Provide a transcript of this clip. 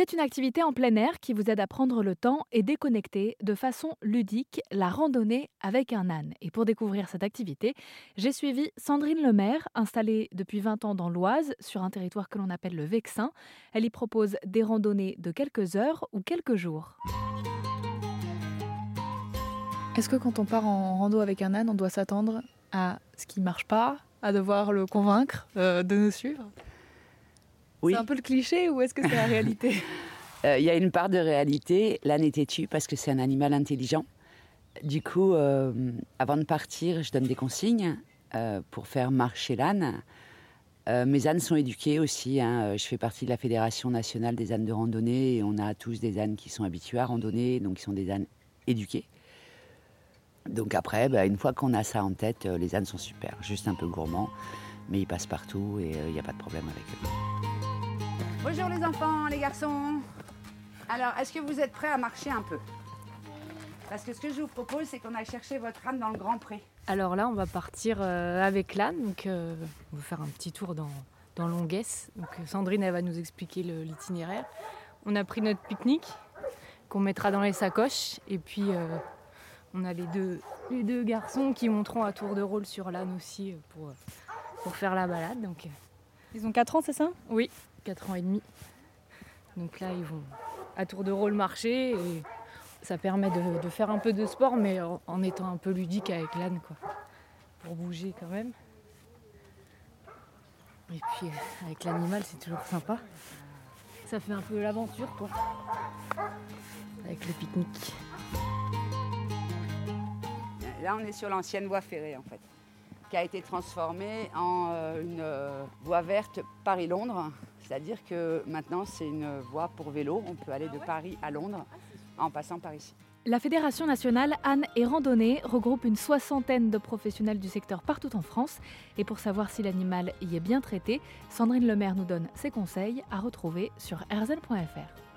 C'est une activité en plein air qui vous aide à prendre le temps et déconnecter de façon ludique la randonnée avec un âne. Et pour découvrir cette activité, j'ai suivi Sandrine Lemaire, installée depuis 20 ans dans l'Oise, sur un territoire que l'on appelle le Vexin. Elle y propose des randonnées de quelques heures ou quelques jours. Est-ce que quand on part en rando avec un âne, on doit s'attendre à ce qui ne marche pas, à devoir le convaincre euh, de nous suivre? Oui. C'est un peu le cliché ou est-ce que c'est la réalité? Euh, Il y a une part de réalité. L'âne est têtu parce que c'est un animal intelligent. Du coup, euh, avant de partir, je donne des consignes euh, pour faire marcher l'âne. Mes ânes sont éduqués aussi. hein. Je fais partie de la Fédération nationale des ânes de randonnée et on a tous des ânes qui sont habitués à randonner, donc qui sont des ânes éduqués. Donc après, bah, une fois qu'on a ça en tête, les ânes sont super. Juste un peu gourmands, mais ils passent partout et il n'y a pas de problème avec eux. Bonjour les enfants, les garçons. Alors, est-ce que vous êtes prêts à marcher un peu? Parce que ce que je vous propose, c'est qu'on aille chercher votre âne dans le grand pré. Alors là, on va partir euh, avec l'âne. Donc, euh, on va faire un petit tour dans, dans Longuesse. Euh, Sandrine, elle va nous expliquer l'itinéraire. On a pris notre pique-nique qu'on mettra dans les sacoches. Et puis, on a les deux, garçons qui monteront à tour de rôle sur l'âne aussi pour, faire la balade. Ils ont 4 ans, c'est ça? Oui, 4 ans et demi. Donc là, ils vont à tour de rôle marcher et ça permet de, de faire un peu de sport, mais en, en étant un peu ludique avec l'âne, quoi. Pour bouger quand même. Et puis euh, avec l'animal, c'est toujours sympa. Ça fait un peu l'aventure, quoi. Avec le pique-nique. Là, on est sur l'ancienne voie ferrée, en fait, qui a été transformée en euh, une euh, voie verte Paris-Londres. C'est-à-dire que maintenant, c'est une voie pour vélo. On peut aller de Paris à Londres en passant par ici. La Fédération nationale Anne et Randonnée regroupe une soixantaine de professionnels du secteur partout en France. Et pour savoir si l'animal y est bien traité, Sandrine Lemaire nous donne ses conseils à retrouver sur rzn.fr.